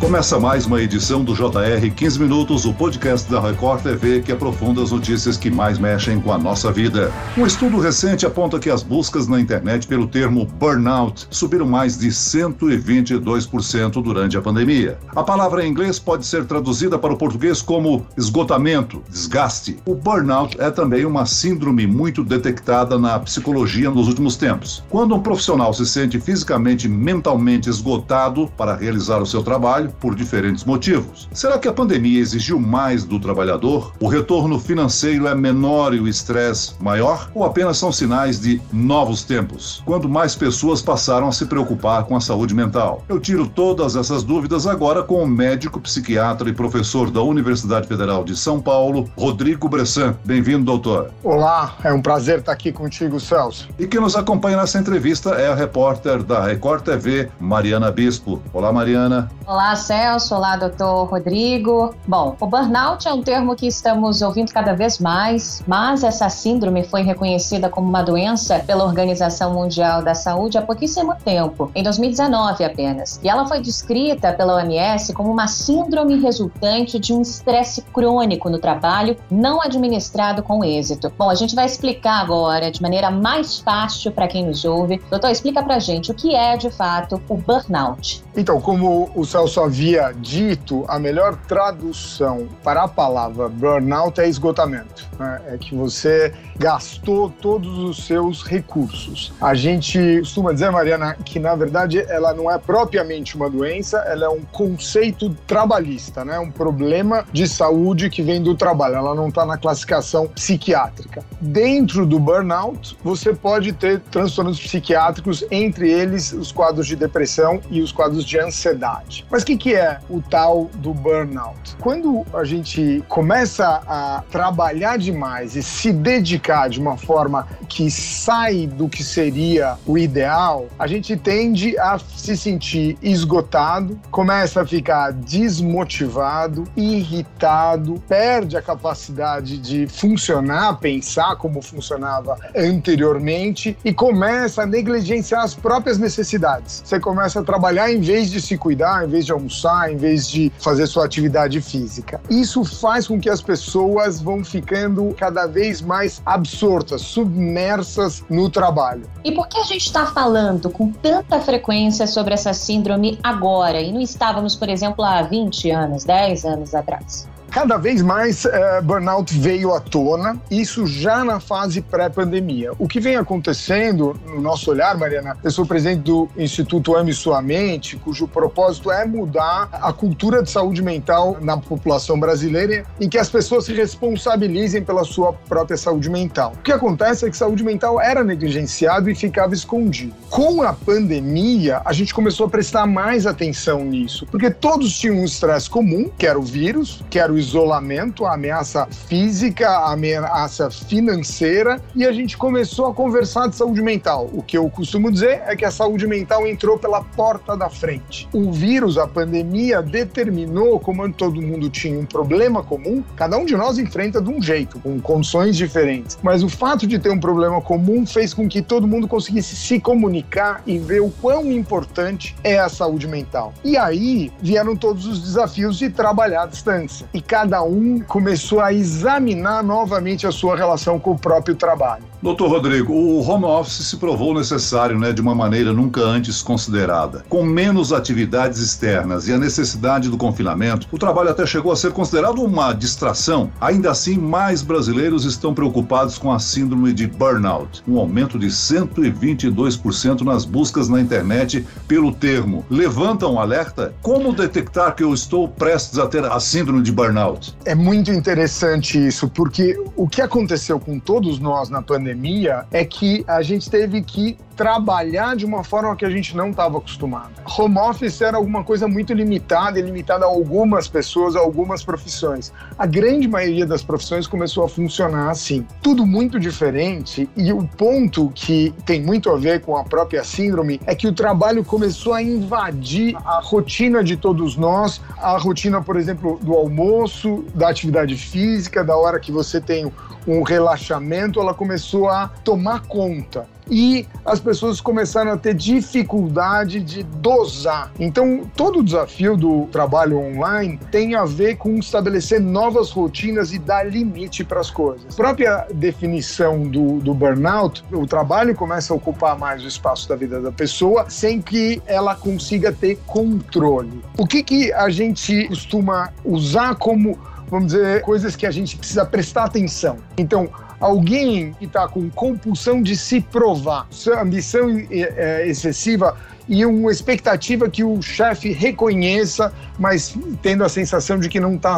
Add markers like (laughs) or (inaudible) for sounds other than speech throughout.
Começa mais uma edição do JR 15 Minutos, o podcast da Record TV que aprofunda as notícias que mais mexem com a nossa vida. Um estudo recente aponta que as buscas na internet pelo termo burnout subiram mais de 122% durante a pandemia. A palavra em inglês pode ser traduzida para o português como esgotamento, desgaste. O burnout é também uma síndrome muito detectada na psicologia nos últimos tempos. Quando um profissional se sente fisicamente e mentalmente esgotado para realizar o seu trabalho, por diferentes motivos. Será que a pandemia exigiu mais do trabalhador? O retorno financeiro é menor e o estresse maior? Ou apenas são sinais de novos tempos, quando mais pessoas passaram a se preocupar com a saúde mental? Eu tiro todas essas dúvidas agora com o médico, psiquiatra e professor da Universidade Federal de São Paulo, Rodrigo Bressan. Bem-vindo, doutor. Olá, é um prazer estar aqui contigo, Celso. E quem nos acompanha nessa entrevista é a repórter da Record TV, Mariana Bispo. Olá, Mariana. Olá, Celso. Olá, doutor Rodrigo. Bom, o burnout é um termo que estamos ouvindo cada vez mais, mas essa síndrome foi reconhecida como uma doença pela Organização Mundial da Saúde há pouquíssimo tempo, em 2019 apenas. E ela foi descrita pela OMS como uma síndrome resultante de um estresse crônico no trabalho não administrado com êxito. Bom, a gente vai explicar agora de maneira mais fácil para quem nos ouve. Doutor, explica pra gente o que é de fato o burnout. Então, como o Celso havia dito, a melhor tradução para a palavra burnout é esgotamento. Né? É que você gastou todos os seus recursos. A gente costuma dizer, Mariana, que na verdade ela não é propriamente uma doença, ela é um conceito trabalhista, né? um problema de saúde que vem do trabalho. Ela não está na classificação psiquiátrica. Dentro do burnout, você pode ter transtornos psiquiátricos, entre eles os quadros de depressão e os quadros de ansiedade. Mas o que, que é o tal do burnout? Quando a gente começa a trabalhar demais e se dedicar de uma forma que sai do que seria o ideal, a gente tende a se sentir esgotado, começa a ficar desmotivado, irritado, perde a capacidade de funcionar, pensar como funcionava anteriormente e começa a negligenciar as próprias necessidades. Você começa a trabalhar em vez de se cuidar, em vez de almoçar, em vez de fazer sua atividade física. Isso faz com que as pessoas vão ficando cada vez mais absortas, submersas no trabalho. E por que a gente está falando com tanta frequência sobre essa síndrome agora e não estávamos, por exemplo, há 20 anos, 10 anos atrás? Cada vez mais uh, burnout veio à tona, isso já na fase pré-pandemia. O que vem acontecendo no nosso olhar, Mariana, eu sou presidente do Instituto Ame Sua Mente, cujo propósito é mudar a cultura de saúde mental na população brasileira em que as pessoas se responsabilizem pela sua própria saúde mental. O que acontece é que saúde mental era negligenciado e ficava escondido. Com a pandemia, a gente começou a prestar mais atenção nisso, porque todos tinham um estresse comum, que era o vírus, que era o isolamento, a ameaça física, a ameaça financeira, e a gente começou a conversar de saúde mental. O que eu costumo dizer é que a saúde mental entrou pela porta da frente. O vírus, a pandemia, determinou, como todo mundo tinha um problema comum, cada um de nós enfrenta de um jeito, com condições diferentes. Mas o fato de ter um problema comum fez com que todo mundo conseguisse se comunicar e ver o quão importante é a saúde mental. E aí vieram todos os desafios de trabalhar à distância. E cada um começou a examinar novamente a sua relação com o próprio trabalho. Doutor Rodrigo, o home office se provou necessário né, de uma maneira nunca antes considerada. Com menos atividades externas e a necessidade do confinamento, o trabalho até chegou a ser considerado uma distração. Ainda assim, mais brasileiros estão preocupados com a síndrome de burnout, um aumento de 122% nas buscas na internet pelo termo. Levanta um alerta? Como detectar que eu estou prestes a ter a síndrome de burnout? É muito interessante isso, porque o que aconteceu com todos nós na pandemia pandemia é que a gente teve que trabalhar de uma forma que a gente não estava acostumado. Home office era alguma coisa muito limitada e limitada a algumas pessoas, a algumas profissões. A grande maioria das profissões começou a funcionar assim. Tudo muito diferente e o ponto que tem muito a ver com a própria síndrome é que o trabalho começou a invadir a rotina de todos nós, a rotina, por exemplo, do almoço, da atividade física, da hora que você tem um relaxamento, ela começou a tomar conta. E as pessoas começaram a ter dificuldade de dosar. Então, todo o desafio do trabalho online tem a ver com estabelecer novas rotinas e dar limite para as coisas. A própria definição do, do burnout, o trabalho começa a ocupar mais o espaço da vida da pessoa sem que ela consiga ter controle. O que, que a gente costuma usar como vamos dizer, coisas que a gente precisa prestar atenção. Então, alguém que está com compulsão de se provar, ambição é, excessiva e uma expectativa que o chefe reconheça, mas tendo a sensação de que não está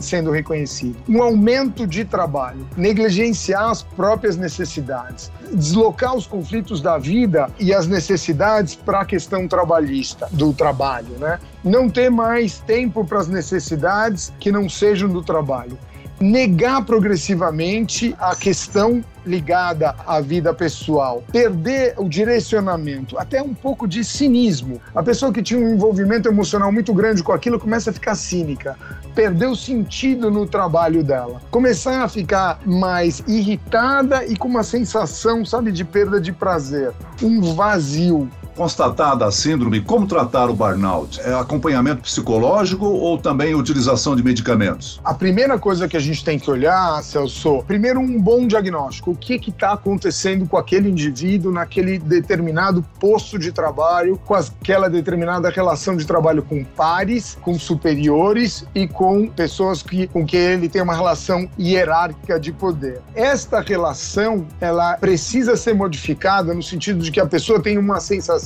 sendo reconhecido. Um aumento de trabalho, negligenciar as próprias necessidades, deslocar os conflitos da vida e as necessidades para a questão trabalhista, do trabalho, né? Não ter mais tempo para as necessidades que não sejam do trabalho negar progressivamente a questão ligada à vida pessoal, perder o direcionamento, até um pouco de cinismo. A pessoa que tinha um envolvimento emocional muito grande com aquilo começa a ficar cínica, perder o sentido no trabalho dela, começar a ficar mais irritada e com uma sensação, sabe, de perda de prazer, um vazio constatada a síndrome, como tratar o burnout? É acompanhamento psicológico ou também utilização de medicamentos? A primeira coisa que a gente tem que olhar, Celso, primeiro um bom diagnóstico. O que está acontecendo com aquele indivíduo naquele determinado posto de trabalho, com aquela determinada relação de trabalho com pares, com superiores e com pessoas que, com que ele tem uma relação hierárquica de poder. Esta relação, ela precisa ser modificada no sentido de que a pessoa tem uma sensação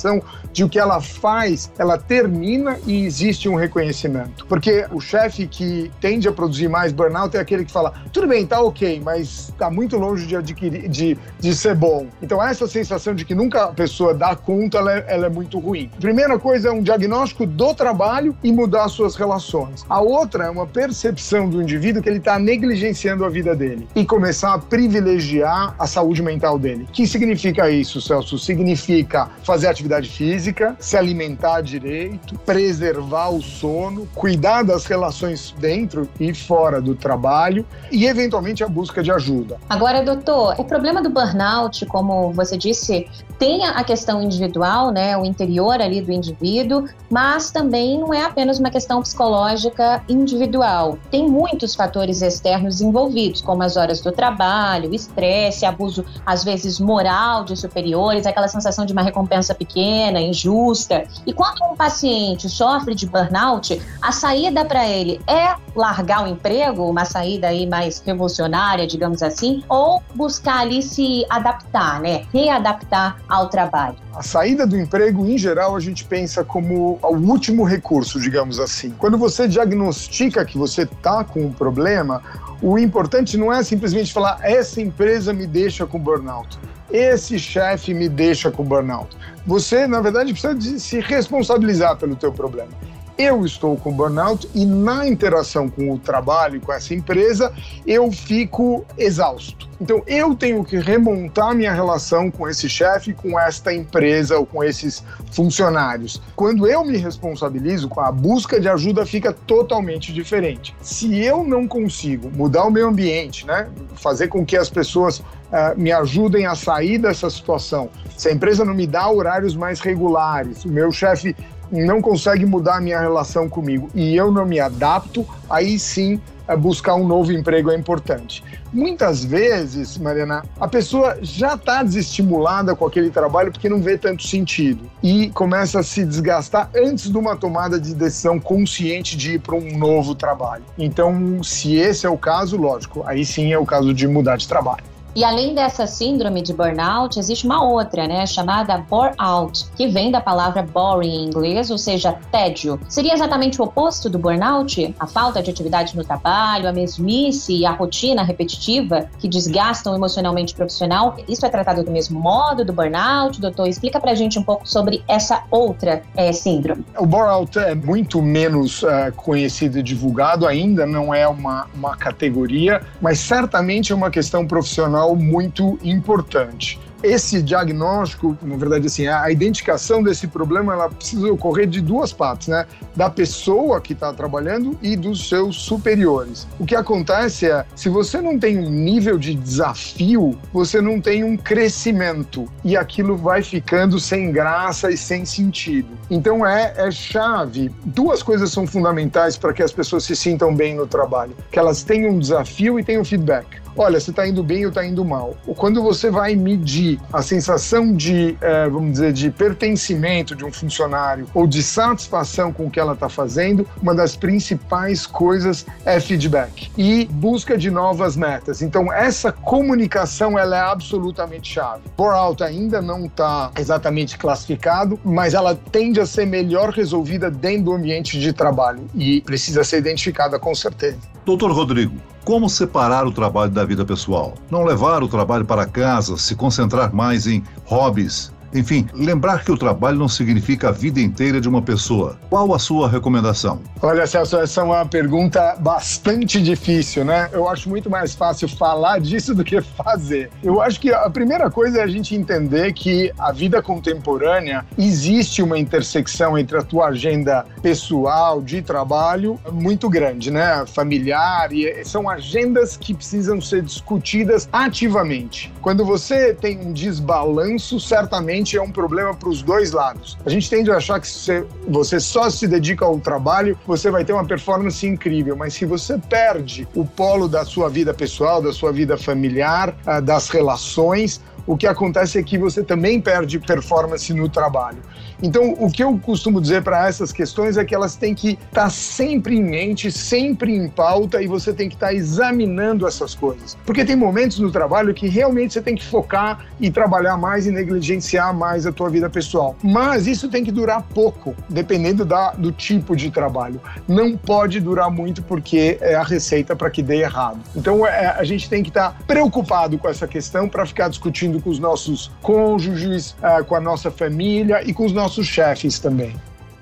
de o que ela faz, ela termina e existe um reconhecimento. Porque o chefe que tende a produzir mais burnout é aquele que fala: tudo bem, tá ok, mas tá muito longe de adquirir, de, de ser bom. Então, essa sensação de que nunca a pessoa dá conta, ela é, ela é muito ruim. Primeira coisa é um diagnóstico do trabalho e mudar suas relações. A outra é uma percepção do indivíduo que ele está negligenciando a vida dele e começar a privilegiar a saúde mental dele. O que significa isso, Celso? Significa fazer atividade atividade física, se alimentar direito, preservar o sono, cuidar das relações dentro e fora do trabalho e, eventualmente, a busca de ajuda. Agora, doutor, o problema do burnout, como você disse, tem a questão individual, né, o interior ali do indivíduo, mas também não é apenas uma questão psicológica individual. Tem muitos fatores externos envolvidos, como as horas do trabalho, estresse, abuso, às vezes, moral de superiores, aquela sensação de uma recompensa pequena pequena, injusta. E quando um paciente sofre de burnout, a saída para ele é largar o emprego, uma saída aí mais revolucionária, digamos assim, ou buscar ali se adaptar, né? Readaptar ao trabalho. A saída do emprego, em geral, a gente pensa como o último recurso, digamos assim. Quando você diagnostica que você está com um problema, o importante não é simplesmente falar essa empresa me deixa com burnout esse chefe me deixa com burnout. Você, na verdade, precisa se responsabilizar pelo teu problema. Eu estou com burnout e na interação com o trabalho, com essa empresa, eu fico exausto. Então eu tenho que remontar minha relação com esse chefe, com esta empresa ou com esses funcionários. Quando eu me responsabilizo, a busca de ajuda fica totalmente diferente. Se eu não consigo mudar o meio ambiente, né, fazer com que as pessoas Uh, me ajudem a sair dessa situação. Se a empresa não me dá horários mais regulares, o meu chefe não consegue mudar a minha relação comigo e eu não me adapto, aí sim é, buscar um novo emprego é importante. Muitas vezes, Mariana, a pessoa já está desestimulada com aquele trabalho porque não vê tanto sentido e começa a se desgastar antes de uma tomada de decisão consciente de ir para um novo trabalho. Então, se esse é o caso, lógico, aí sim é o caso de mudar de trabalho. E além dessa síndrome de burnout, existe uma outra, né, chamada bore-out, que vem da palavra boring em inglês, ou seja, tédio. Seria exatamente o oposto do burnout? A falta de atividade no trabalho, a mesmice e a rotina repetitiva que desgastam emocionalmente o profissional. Isso é tratado do mesmo modo do burnout? Doutor, explica pra gente um pouco sobre essa outra é, síndrome. O bore-out é muito menos uh, conhecido e divulgado ainda, não é uma, uma categoria, mas certamente é uma questão profissional muito importante. esse diagnóstico, na verdade, assim, a identificação desse problema, ela precisa ocorrer de duas partes, né? Da pessoa que está trabalhando e dos seus superiores. O que acontece é, se você não tem um nível de desafio, você não tem um crescimento e aquilo vai ficando sem graça e sem sentido. Então é, é chave. Duas coisas são fundamentais para que as pessoas se sintam bem no trabalho: que elas tenham um desafio e tenham feedback olha, você está indo bem ou está indo mal. Quando você vai medir a sensação de, é, vamos dizer, de pertencimento de um funcionário ou de satisfação com o que ela está fazendo, uma das principais coisas é feedback e busca de novas metas. Então, essa comunicação ela é absolutamente chave. Burnout ainda não está exatamente classificado, mas ela tende a ser melhor resolvida dentro do ambiente de trabalho e precisa ser identificada com certeza. Doutor Rodrigo, como separar o trabalho da vida pessoal? Não levar o trabalho para casa, se concentrar mais em hobbies, enfim, lembrar que o trabalho não significa a vida inteira de uma pessoa. Qual a sua recomendação? Olha, Celso, essa é uma pergunta bastante difícil, né? Eu acho muito mais fácil falar disso do que fazer. Eu acho que a primeira coisa é a gente entender que a vida contemporânea existe uma intersecção entre a tua agenda pessoal, de trabalho, muito grande, né? Familiar, e são agendas que precisam ser discutidas ativamente. Quando você tem um desbalanço, certamente é um problema para os dois lados. A gente tende a achar que se você só se dedica ao trabalho, você vai ter uma performance incrível, mas se você perde o polo da sua vida pessoal, da sua vida familiar, ah, das relações, o que acontece é que você também perde performance no trabalho. Então, o que eu costumo dizer para essas questões é que elas têm que estar tá sempre em mente, sempre em pauta e você tem que estar tá examinando essas coisas. Porque tem momentos no trabalho que realmente você tem que focar e trabalhar mais e negligenciar mais a tua vida pessoal. Mas isso tem que durar pouco, dependendo da, do tipo de trabalho. Não pode durar muito porque é a receita para que dê errado. Então, é, a gente tem que estar tá preocupado com essa questão para ficar discutindo com os nossos cônjuges, é, com a nossa família e com os nossos nossos chefes também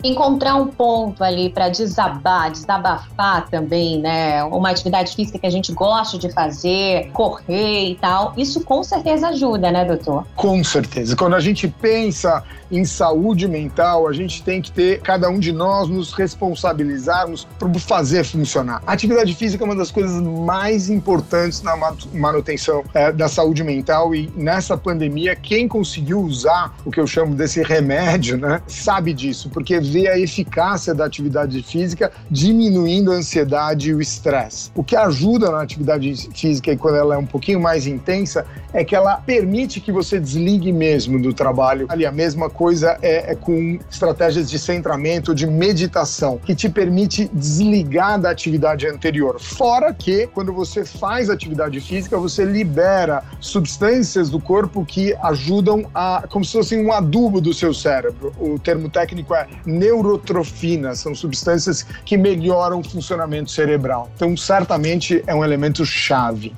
encontrar um ponto ali para desabar, desabafar também, né? Uma atividade física que a gente gosta de fazer, correr e tal. Isso com certeza ajuda, né, doutor? Com certeza. Quando a gente pensa em saúde mental, a gente tem que ter, cada um de nós, nos responsabilizarmos por fazer funcionar. A atividade física é uma das coisas mais importantes na manutenção é, da saúde mental e nessa pandemia, quem conseguiu usar o que eu chamo desse remédio, né, sabe disso, porque ver a eficácia da atividade física diminuindo a ansiedade e o estresse. O que ajuda na atividade física e quando ela é um pouquinho mais intensa é que ela permite que você desligue mesmo do trabalho. Ali a mesma coisa é, é com estratégias de centramento, de meditação, que te permite desligar da atividade anterior. Fora que quando você faz atividade física, você libera substâncias do corpo que ajudam a como se fosse um adubo do seu cérebro. O termo técnico é neurotrofinas, são substâncias que melhoram o funcionamento cerebral. Então, certamente é um elemento chave.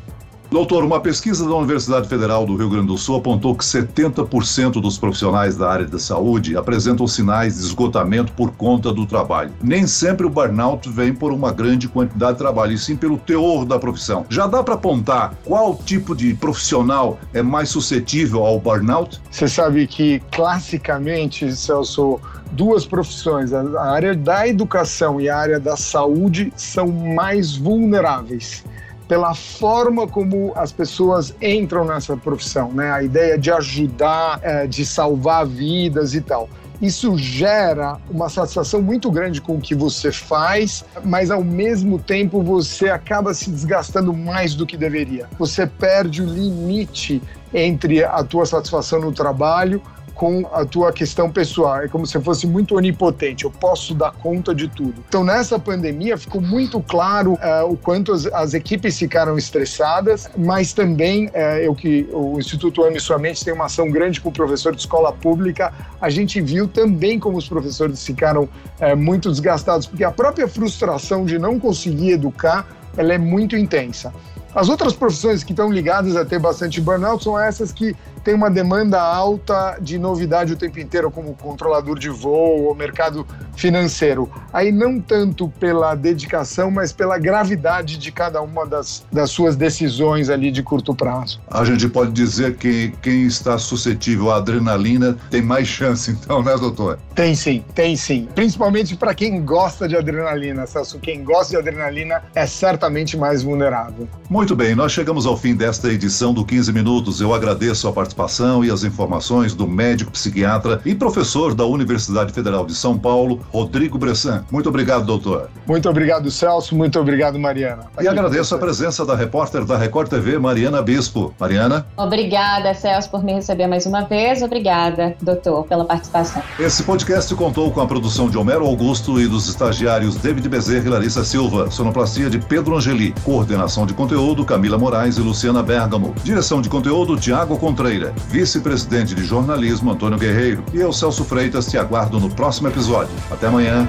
Doutor, uma pesquisa da Universidade Federal do Rio Grande do Sul apontou que 70% dos profissionais da área da saúde apresentam sinais de esgotamento por conta do trabalho. Nem sempre o burnout vem por uma grande quantidade de trabalho, e sim pelo teor da profissão. Já dá para apontar qual tipo de profissional é mais suscetível ao burnout? Você sabe que, classicamente, Celso, duas profissões, a área da educação e a área da saúde, são mais vulneráveis pela forma como as pessoas entram nessa profissão, né? A ideia de ajudar, é, de salvar vidas e tal. Isso gera uma satisfação muito grande com o que você faz, mas ao mesmo tempo você acaba se desgastando mais do que deveria. Você perde o limite entre a tua satisfação no trabalho com a tua questão pessoal. É como se fosse muito onipotente, eu posso dar conta de tudo. Então, nessa pandemia, ficou muito claro uh, o quanto as, as, equipes ficaram estressadas, mas também, uh, eu que o Instituto Ame Sua Mente tem uma ação grande com o professor de escola pública, a gente viu também como os professores ficaram uh, muito desgastados, porque a própria frustração de não conseguir educar, ela é muito intensa. As outras profissões que estão ligadas a ter bastante burnout são essas que têm uma demanda alta de novidade o tempo inteiro, como controlador de voo ou mercado financeiro. Aí não tanto pela dedicação, mas pela gravidade de cada uma das, das suas decisões ali de curto prazo. A gente pode dizer que quem está suscetível à adrenalina tem mais chance, (laughs) então, né, doutor? Tem sim, tem sim. Principalmente para quem gosta de adrenalina, Celso. Quem gosta de adrenalina é certamente mais vulnerável. Muito bem, nós chegamos ao fim desta edição do 15 Minutos. Eu agradeço a participação e as informações do médico psiquiatra e professor da Universidade Federal de São Paulo, Rodrigo Bressan. Muito obrigado, doutor. Muito obrigado, Celso. Muito obrigado, Mariana. E agradeço a presença da repórter da Record TV, Mariana Bispo. Mariana? Obrigada, Celso, por me receber mais uma vez. Obrigada, doutor, pela participação. Esse podcast contou com a produção de Homero Augusto e dos estagiários David Bezerra e Larissa Silva, sonoplastia de Pedro Angeli, coordenação de conteúdo Camila Moraes e Luciana Bergamo, direção de conteúdo Tiago Contreira, vice-presidente de jornalismo Antônio Guerreiro e eu, Celso Freitas, te aguardo no próximo episódio. Até amanhã.